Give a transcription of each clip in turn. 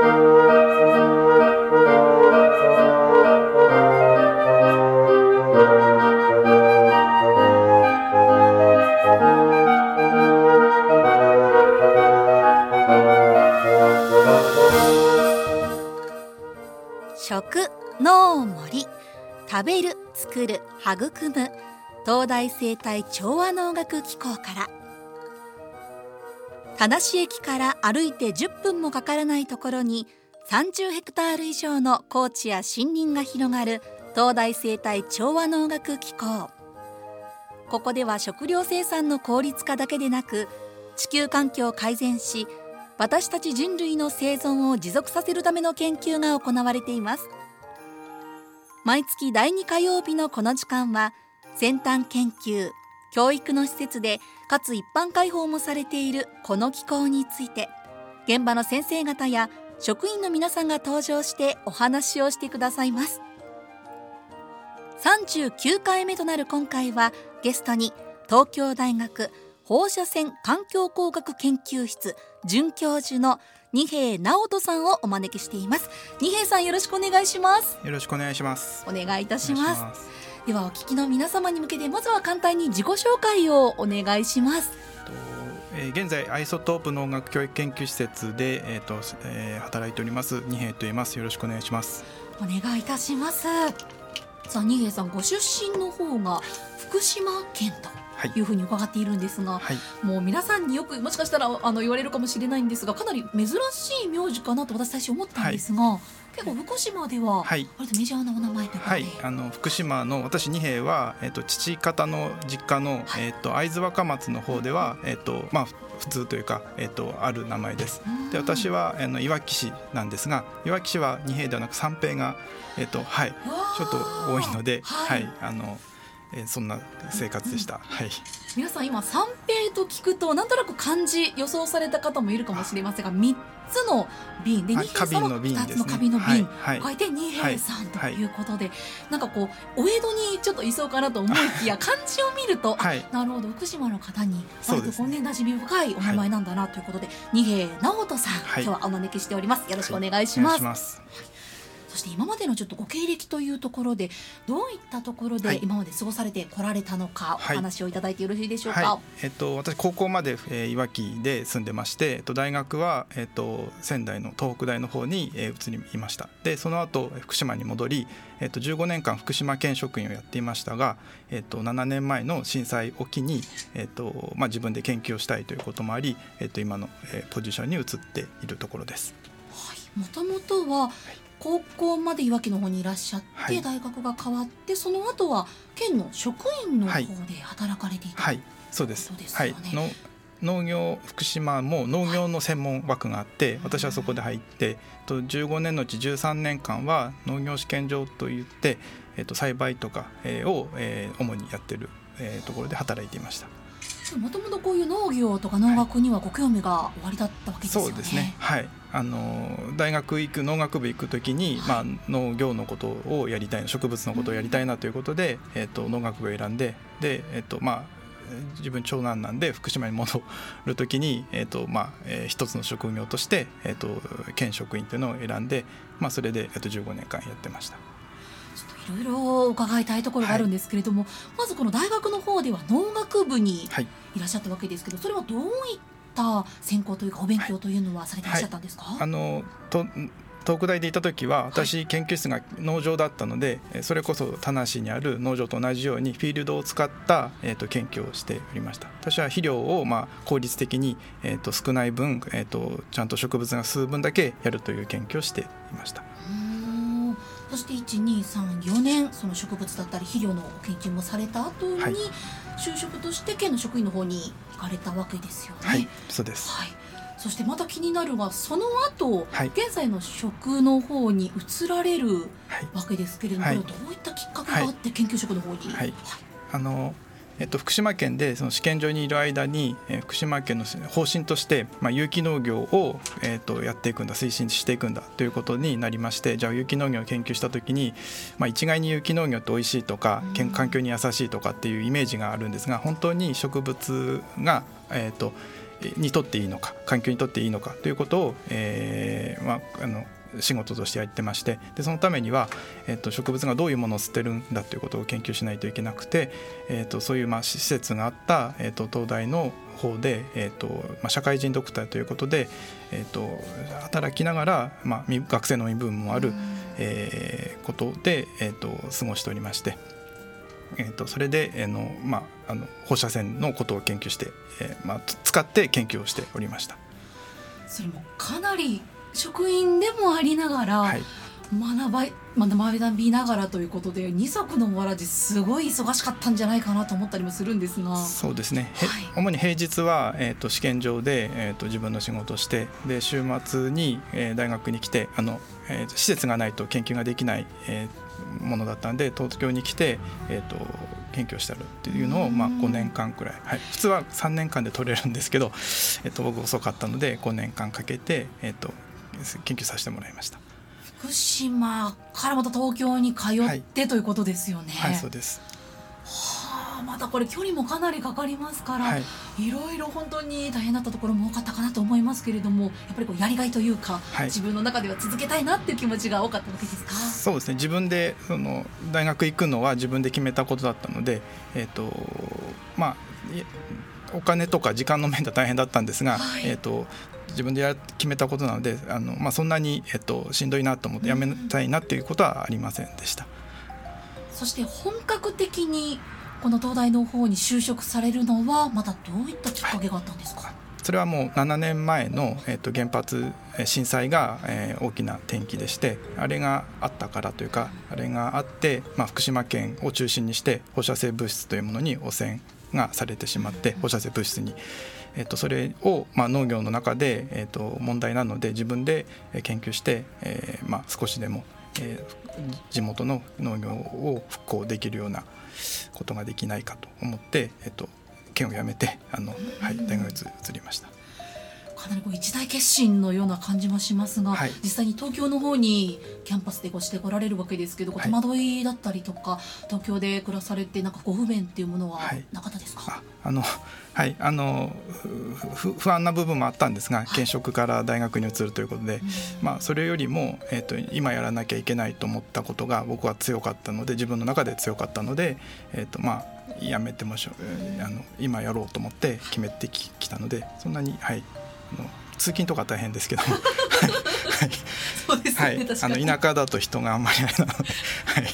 食農森。食べる作る育む。東大生態調和能楽機構から。田無駅から歩いて10分もかからないところに30ヘクタール以上の高地や森林が広がる東大生態調和能楽機構。ここでは食料生産の効率化だけでなく地球環境を改善し私たち人類の生存を持続させるための研究が行われています。毎月第2火曜日のこの時間は先端研究教育の施設でかつ一般開放もされているこの機構について現場の先生方や職員の皆さんが登場してお話をしてくださいます。39回目となる今回はゲストに東京大学放射線環境工学研究室准教授の二平直人さんをお招きしています。二平さんよろしくお願いします。よろしくお願いします。お願いいたしますではお聞きの皆様に向けてまずは簡単に自己紹介をお願いします。えー、現在アイソトープ農学教育研究施設で、えーとえー、働いております。二平と言います。よろしくお願いします。お願いいたします。さあ二平さんご出身の方が福島県というふうに伺っているんですが、はい、もう皆さんによくもしかしたらあの言われるかもしれないんですがかなり珍しい名字かなと私最初思ったんですが、はい、結構福島では割とメジャーなお名前というはい、あの福島の私二平は、えーと、父方の実家の、はい、えーと、会津若松の方では、えーとまあ、普通というか、えー、とある名前です。で私はあのいわき市なんですがいわき市は二平ではなく三平が、えーとはい、ちょっと多いので、はい、あのえー、そんな生活でした。うん、はい。皆さん今三平と聞くとなんとなく漢字予想された方もいるかもしれませんが、三つの瓶。で二平さんは二つの花瓶の瓶、はい、書い。て二平さんとい。うことで、はい、なんかこうお江戸にちょっといそうかなと思いきや漢字を見ると、はい、なるほど福島の方に割とこうね馴染み深いお名前なんだなということで、二平直人さん、今日はお招きしております。よろしくお願いします。そして今までのちょっとご経歴というところでどういったところで今まで過ごされてこられたのか、はい、お話をいただいてよろしいでしょうか、はい、えっと、私高校まで、えー、いわきで住んでまして、えっと、大学は、えっと、仙台の東北大の方に、えー、移りました。でその後福島に戻り、えっと、15年間福島県職員をやっていましたが、えっと、7年前の震災を機に、えっとまあ、自分で研究をしたいということもあり、えっと、今の、えー、ポジションに移っているところです。もともとは高校までいわきの方にいらっしゃって、はい、大学が変わってその後は県の職員の方で働かれていた、はい、そうです。はい、の農業福島も農業の専門枠があって、はい、私はそこで入ってと15年のうち13年間は農業試験場といって、えっと、栽培とか、えー、を、えー、主にやってる、えー、ところで働いていました。もともとこういう農業とか農学にはご興味がおありだったわけですよね。そうですね。はい。あの大学行く農学部行くときに、はい、まあ、農業のことをやりたい植物のことをやりたいなということで、うん、えーと、農学部を選んでで、えーとまあ、自分長男なんで福島に戻るときに、えーとまあえー、一つの職業として、えーと、県職員というのを選んで、まあ、それで、えー、と15年間やってました。いろいろ伺いたいところがあるんですけれども、はい、まずこの大学の方では農学部にい。らっしゃったわけですけど、それはどういった専攻というかお勉強というのはされていらっしゃったんですか、はい、あのと東北大でいた時は私研究室が農場だったので、それこそ田無にある農場と同じようにフィールドを使った、えー、と研究をしておりました。私は肥料をまあ効率的に、えー、と少ない分、えー、とちゃんと植物が吸う分だけやるという研究をしていました。そして1234年その植物だったり肥料の研究もされた後に、はい、就職として県の職員の方に行かれたわけですよね。はい、そうです、はい。そしてまた気になるがその後、はい、現在の職の方に移られるわけですけれども、はい、どういったきっかけがあって研究職の方に、はい、あのえっと、福島県でその試験場にいる間に、えー、福島県の方針として、まあ、有機農業を、えー、とやっていくんだ推進していくんだということになりましてじゃあ有機農業を研究した時に、まあ、一概に有機農業って美味しいとか環境に優しいとかっていうイメージがあるんですが本当に植物が、えーとにとっていいのか環境にとっていいのかということを、えーまあ、あの仕事としてやってましてでそのためには、えー、と植物がどういうものを捨てるんだということを研究しないといけなくて、えー、とそういうまあ施設があった、えー、と東大の方で、えーとまあ、社会人ドクターということで、えー、と働きながら、まあ、学生の身分もある、えー、ことで、えー、と過ごしておりまして。えー、とそれで、えーのまあ、あの放射線のことを研究して、えーまあ、使って研究をしておりましたそれもかなり職員でもありながら、はい、学ば学びながらということで二足のわらじすごい忙しかったんじゃないかなと思ったりもするんですが。そうですね、はい、主に平日は、えーと、試験場で、えーと、自分の仕事をしてで週末に、えー、大学に来てあの、えー、施設がないと研究ができない、えー、ものだったんで東京に来て、えーと、研究をしてるっていうのを、まあ、5年間くらい、はい、普通は3年間で取れるんですけど、えー、と僕遅かったので5年間かけて、えー、と研究させてもらいました。福島からまた東京に通って、はい、ということですよね。はい、そうです。はあ、またこれ距離もかなりかかりますから、はい、いろいろ本当に大変だったところも多かったかなと思いますけれども、やっぱりこうやりがいというか、はい、自分の中では続けたいなっていう気持ちが多かったわけですか？そうですね。自分でその大学行くのは自分で決めたことだったので、えっ、ー、とまあ。お金とか時間の面では大変だったんですが、はい、えーと、自分でや決めたことなのであの、まあ、そんなに、えーと、しんどいなと思ってやめたいなっていうことはありませんでした。そして本格的にこの東大の方に就職されるのはまたどういったきっかけがあったんですか、はい、それはもう7年前の、えーと、原発震災が、えー、大きな転機でしてあれがあったからというかあれがあって、まあ、福島県を中心にして放射性物質というものに汚染がされてしまって放射性物質に、えー、とそれを、まあ、農業の中で、えー、と問題なので自分で研究して、えーまあ、少しでも、えー、地元の農業を復興できるようなことができないかと思って、えー、と県を辞めてあの、はい、大学に移りました。かなりこう一大決心のような感じもしますが、はい、実際に東京の方にキャンパスでごしてこられるわけですけど、はい、戸惑いだったりとか東京で暮らされてなんかご不便っていうものはなかったですか、はい、あのはいあの不安な部分もあったんですが現職から大学に移るということで、まあ、それよりも、えーと、今やらなきゃいけないと思ったことが僕は強かったので自分の中で強かったので、えーとまあ、やめてもしょあの今やろうと思って決めてきたのでそんなに、はい、の通勤とか大変ですけど。も はい、そうですね、はい、あの田舎だと人があんまりあれなので、はい、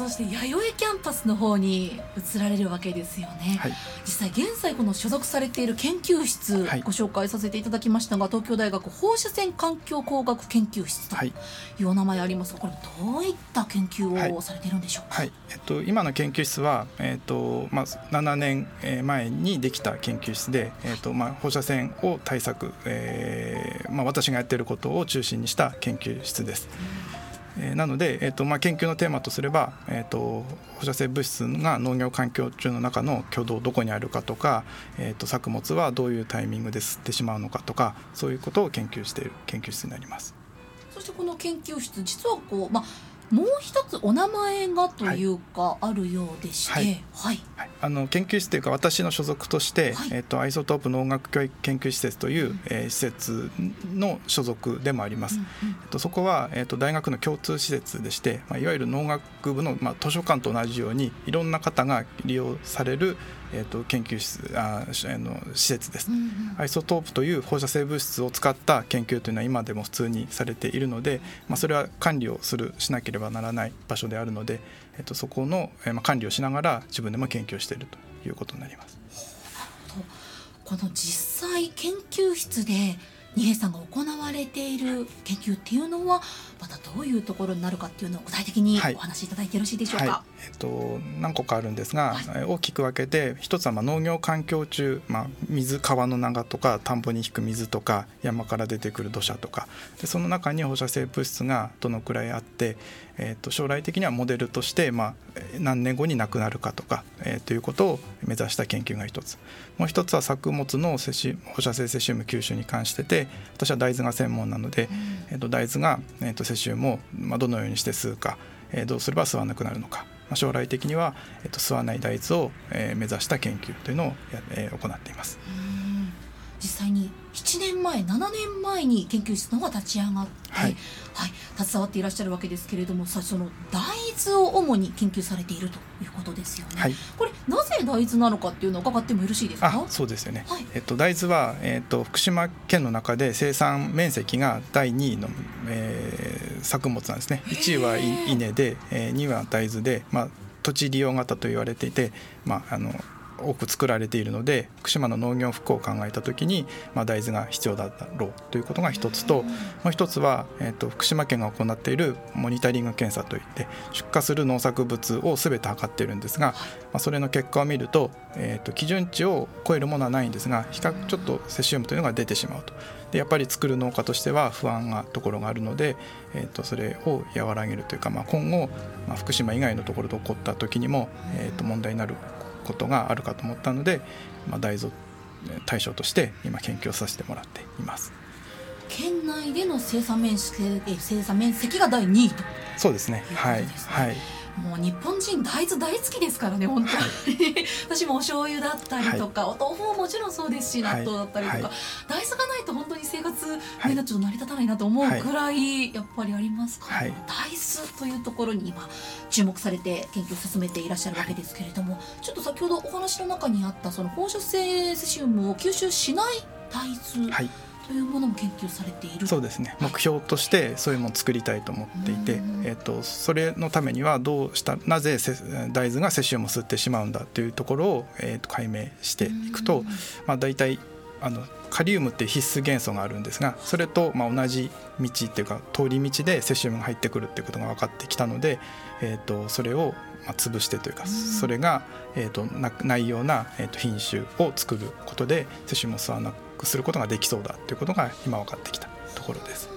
そして弥生キャンパスの方に移られるわけですよね、はい、実際現在この所属されている研究室、ご紹介させていただきましたが東京大学放射線環境工学研究室とい。うお名前ありますがこれどういった研究をされているんでしょうか、はい、えっと、今の研究室は、えっとまあ、7年前にできた研究室で、えっとまあ、放射線を対策、えーまあ、私がやっていることを中心にした研究室です。うんえー、なので、えーとまあ、研究のテーマとすれば、えーと、放射性物質が農業環境中の中の挙動どこにあるかとか、えーと、作物はどういうタイミングで吸ってしまうのかとかそういうことを研究している研究室になります。そしてこの研究室実はこう、まあもう一つお名前がというかあるようでして、はい、あの研究室というか私の所属として、はい、えっ、とアイソトープ農学教育研究施設という、うん、えー、施設の所属でもあります。えっとそこはえっ、と大学の共通施設でして、まあいわゆる農学部のまあ図書館と同じようにいろんな方が利用されるえーと、研究室ああの施設です、うんうん、アイソトープという放射性物質を使った研究というのは今でも普通にされているので、まあ、それは管理をするしなければならない場所であるので、えーと、そこの、えーまあ、管理をしながら自分でも研究しているということになります。この実際研究室で二平さんが行われている研究っていうのはまたどういうところになるかっていうのを具体的にお話しいただいてよろしいでしょうか、はい。はい、えっと、何個かあるんですが、はい、大きく分けて一つはまあ農業環境中、まあ、水川の流とか田んぼに引く水とか山から出てくる土砂とか。でその中に放射性物質がどのくらいあって、えっと、将来的にはモデルとして、まあ、何年後になくなるかとか、えー、ということを目指した研究が一つ。もう一つは作物の摂取放射性セシウム吸収に関してて私は大豆が専門なので、うん、えっと、大豆が、えっと、世襲も、まあ、どのようにして吸うか、えー、どうすれば吸わなくなるのか、まあ、将来的には、えー、と吸わない大豆を、えー、目指した研究というのを、えー、行っています。実際に7年前7年前に研究室の方が立ち上がって、はい、はい、携わっていらっしゃるわけですけれどもさその大豆を主に研究されているということですよね。はい、これなぜ大豆なのかっていうのを伺ってもよろしいですか？そうですよね、はい、えっと、大豆は、えっと、福島県の中で生産面積が第2位の、えー、作物なんですね。1位は稲で、えー、2位は大豆で、まあ、土地利用型と言われていて、まあ、あの多く作られているので福島の農業復興を考えた時に、まあ、大豆が必要だろうということが一つともう一つは、えーと、福島県が行っているモニタリング検査といって出荷する農作物を全て測っているんですが、まあ、それの結果を見ると,、えーと、基準値を超えるものはないんですが比較ちょっとセシウムというのが出てしまうと。でやっぱり作る農家としては不安なところがあるので、えー、とそれを和らげるというか、まあ、今後、まあ、福島以外のところで起こった時にも、えー、と問題になることがあるかと思ったので、まあ、大豆対象として今研究をさせてもらっています。県内での生産面積生産面積が第2位とそうですね、ね、はい、はいもう日本人大豆大好きですからね本当に、私もお醤油だったりとか、はい、お豆腐ももちろんそうですし納豆だったりとか、はい、大豆がないと本当に生活、はい、ちょっと成り立たないなと思うくらいやっぱりありますから、大豆というところに今注目されて研究を進めていらっしゃるわけですけれども、ちょっと先ほどお話の中にあったその放射性セシウムを吸収しない大豆、はいというものも研究されている。そうですね。目標としてそういうものを作りたいと思っていて、えーと、それのためにはどうしたなぜ大豆がセシウムを吸ってしまうんだというところを、えーと、解明していくと、まあ、大体あのカリウムっていう必須元素があるんですがそれとまあ同じ道っていうか通り道でセシウムが入ってくるっていうことが分かってきたので、えーと、それをまあ潰してというかそれが、えー、とないような、えー、と品種を作ることでセシウムを吸わなくすることができそうだということが今分かってきたところです。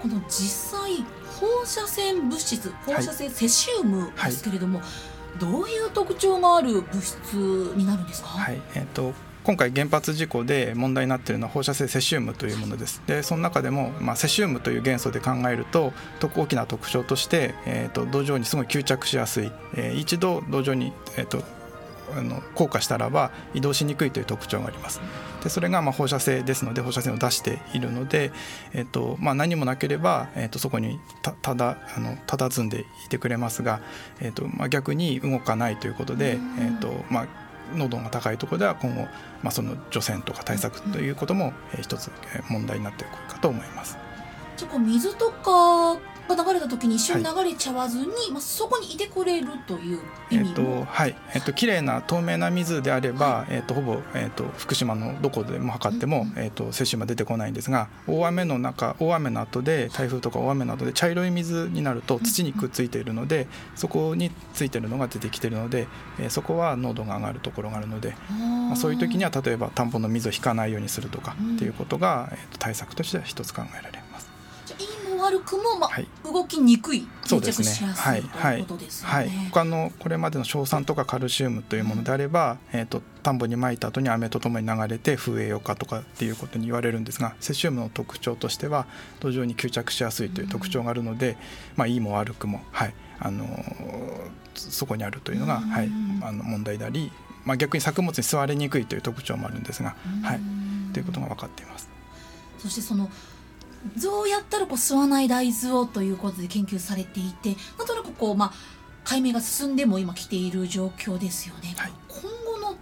この実際放射線物質放射性セシウムですけれども、はい。はい、どういう特徴がある物質になるんですか、はい。えーと、今回原発事故で問題になっているのは放射性セシウムというものです。でその中でも、まあ、セシウムという元素で考えると大きな特徴として、えーと、土壌にすごい吸着しやすい、えー、一度土壌に、えーとあの硬化したらば移動しにくいという特徴があります。でそれがまあ放射性ですので放射線を出しているので、えっとまあ、何もなければ、えっと、そこにたただあの佇んでいてくれますが、えっとまあ、逆に動かないということで、えっとまあ、濃度が高いところでは今後、まあ、その除染とか対策ということも、え一つ問題になってくるかと思います。じゃ水とかが流れた時に一緒に流れちゃわずに、はい、まあ、そこにいてくれるという意味えっとはい。えっと綺麗な透明な水であれば、はい、えっとほぼ、えっと、福島のどこでも測っても、うん、えっと、摂取は出てこないんですが大雨の中大雨の後で台風とか大雨などで茶色い水になると土にくっついているので、そこについてるのが出てきているので、えー、そこは濃度が上がるところがあるので、まあ、そういう時には例えば田んぼの水を引かないようにするとかっていうことが、えっと、対策としては一つ考えられます。悪くも、まあ、はい、動きにくい定着しやすい、ね、ということですね、はい、はい、他のこれまでの硝酸とかカルシウムというものであれば、うん、えーと、田んぼにまいた後に雨とともに流れて風栄養化とかっていうことに言われるんですがセシウムの特徴としては土壌に吸着しやすいという特徴があるので、うん、まあ、いいも悪くも、はい、あのそこにあるというのが、うん、はい、あの問題であり、まあ、逆に作物に吸われにくいという特徴もあるんですが、はい、ということが分かっています。そしてそのどうやったらこう吸わない大豆をということで研究されていてなんとなくこう、まあ、解明が進んでも今来ている状況ですよね。はい、今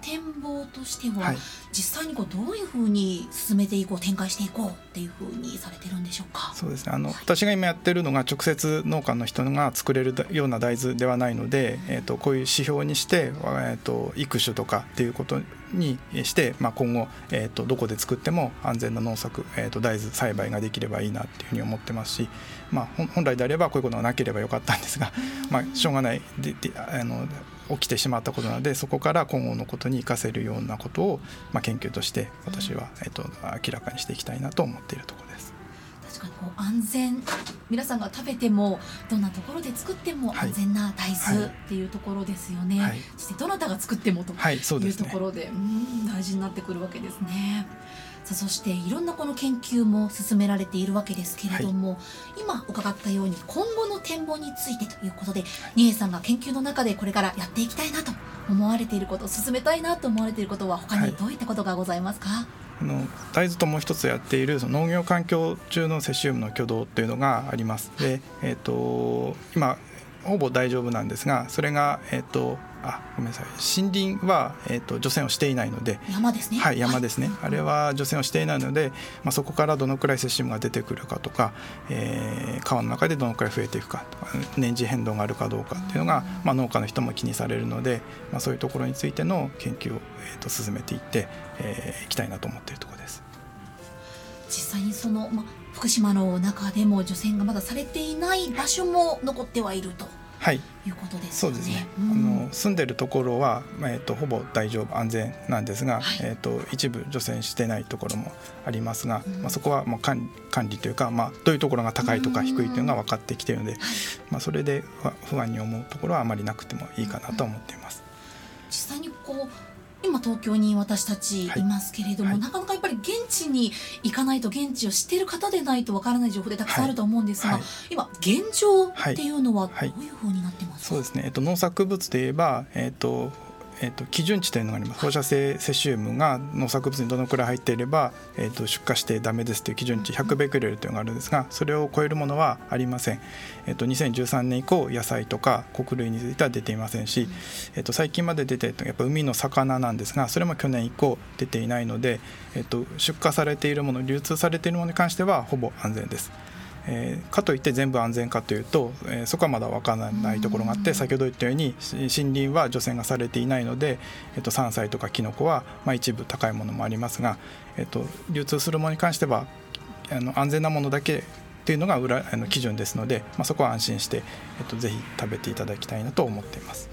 展望としては、はい、実際にこうどういうふうに進めていこう展開していこうっていうふうにされてるんでしょうか？そうですね。あの、はい、私が今やってるのが直接農家の人が作れるような大豆ではないので、えーと、こういう指標にして、えーと、育種とかっていうことにして、まあ、今後、えーと、どこで作っても安全な農作、えー、と大豆栽培ができればいいなっていうふうに思ってますし、まあ、本来であればこういうことがなければよかったんですが、まあ、しょうがないでであの起きてしまったことなのでそこから今後のことに生かせるようなことを、まあ、研究として私は、えっと、明らかにしていきたいなと思っているところです。確かにこう安全皆さんが食べてもどんなところで作っても安全な大豆っていうところですよね、はい。はい、そしてどなたが作ってもというところで,、うん大事になってくるわけですね。さあそしていろんなこの研究も進められているわけですけれども、はい、今伺ったように今後の展望についてということで二重さんが研究の中でこれからやっていきたいなと思われていること進めたいなと思われていることは他にどういったことがございますか、はあの大豆ともう一つやっているその農業環境中のセシウムの挙動というのがあります。で、えーと、今ほぼ大丈夫なんですがそれが、えーとあごめんなさい森林は、えーと、除染をしていないので山ですねはい山ですね、はい、あれは除染をしていないので、まあ、そこからどのくらいセシウムが出てくるかとか、えー、川の中でどのくらい増えていくかとか年次変動があるかどうかっていうのが、まあ、農家の人も気にされるので、まあ、そういうところについての研究を、えーと、進めていってえー、いきたいなと思っているところです。実際にその、まあ、福島の中でも除染がまだされていない場所も残ってはいると。はい、いうことです、ね、そうですね。うん、あの住んでるところは、まあ、えっ、とほぼ大丈夫安全なんですが、はい、えっ、と一部除染してないところもありますが、うん、まあそこはもう管管理というか、まあどういうところが高いとか低いというのが分かってきてい。るので、まあそれで不安に思うところはあまりなくてもいいかなと思っています。実際にこう今東京に私たちいますけれども、はい、なかなかやっぱり現地に行かないと現地を知っている方でないとわからない情報でたくさんあると思うんですが、はい、今現状っていうのはどういうふうになってますか、そうですね、えっと、農作物で言えば、えっとえーと、基準値というのがあります放射性セシウムが農作物にどのくらい入っていれば、えーと、出荷してダメですという基準値100ベクレルというのがあるんですがそれを超えるものはありません、えーと、2013年以降野菜とか穀類については出ていませんし、えー、と最近まで出ているやっぱ海の魚なんですがそれも去年以降出ていないので、えー、と出荷されているもの流通されているものに関してはほぼ安全です。えー、かといって全部安全かというと、えー、そこはまだ分からないところがあって先ほど言ったように森林は除染がされていないので、えー、と山菜とかキノコは、まあ、一部高いものもありますが、えー、と流通するものに関してはあの安全なものだけというのが裏あの基準ですので、まあ、そこは安心して、えー、とぜひ食べていただきたいなと思っています。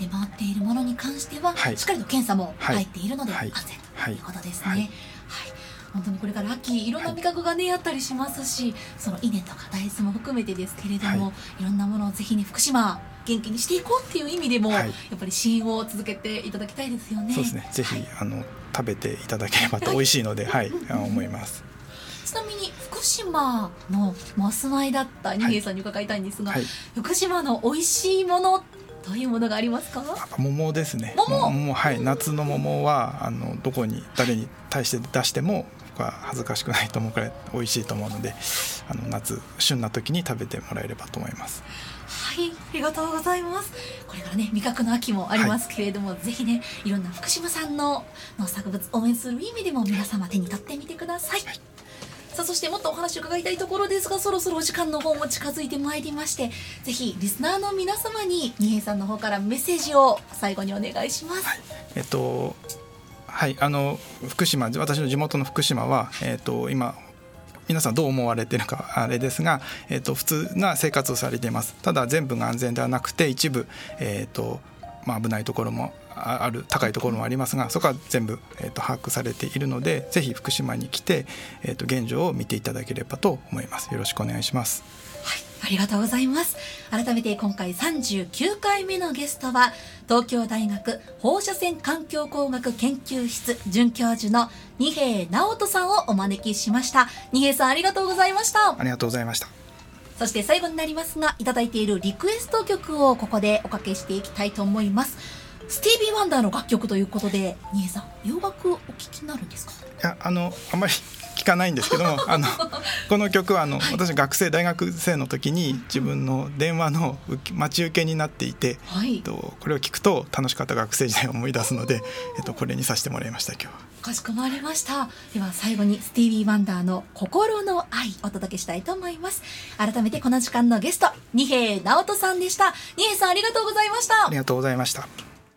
出回っているものに関しては、はい、しっかりと検査も入っているので安全ということですね。はい、はい本当にこれから秋いろんな味覚がね、あったりしますしその稲とか大豆も含めてですけれども、はい、いろんなものをぜひね福島元気にしていこうっていう意味でも、はい、やっぱり試飲を続けていただきたいですよね。そうですね。ぜひ、はい、あの食べていただければと美味しいので、はい、思います。ちなみに福島のお住まいだった二平さんに伺いたいんですが、福島の美味しいものどういうものがありますか？桃ですね。桃。桃はい。夏の桃はあのどこに誰に対して出してもは恥ずかしくないと思うくらい美味しいと思うのであの夏旬な時に食べてもらえればと思います。はいありがとうございます。これからね味覚の秋もありますけれども、はい、ぜひねいろんな福島産の農作物応援する意味でも皆様手に取ってみてください、はい。さあそしてもっとお話を伺いたいところですがそろそろお時間の方も近づいてまいりましてぜひリスナーの皆様に二平さんの方からメッセージを最後にお願いします。はい、えっとはいあの福島私の地元の福島は、えーと、今皆さんどう思われてるかあれですが、えーと、普通な生活をされています。ただ全部が安全ではなくて一部、えーとまあ、危ないところもある高いところもありますがそこは全部、えーと、把握されているのでぜひ福島に来て、えーと現状を見ていただければと思います。よろしくお願いします。ありがとうございます。改めて今回39回目のゲストは東京大学放射線環境工学研究室准教授の二平直人さんをお招きしました。二平さんありがとうございました。ありがとうございました。そして最後になりますがいただいているリクエスト曲をここでおかけしていきたいと思いますスティービー・ワンダーの楽曲ということで二平さん洋楽お聴きになるんですか？いやあのあんまり聞かないんですけども あのこの曲はあの私学生大学生の時に自分の電話の待ち受けになっていて、はい、とこれを聞くと楽しかった学生時代を思い出すので、えっと、これにさせてもらいました今日かしこまりました。では最後にスティービー・ワンダーの「心の愛」お届けしたいと思います。改めてこの時間のゲスト二平直人さんでした。二平さんありがとうございました。ありがとうございました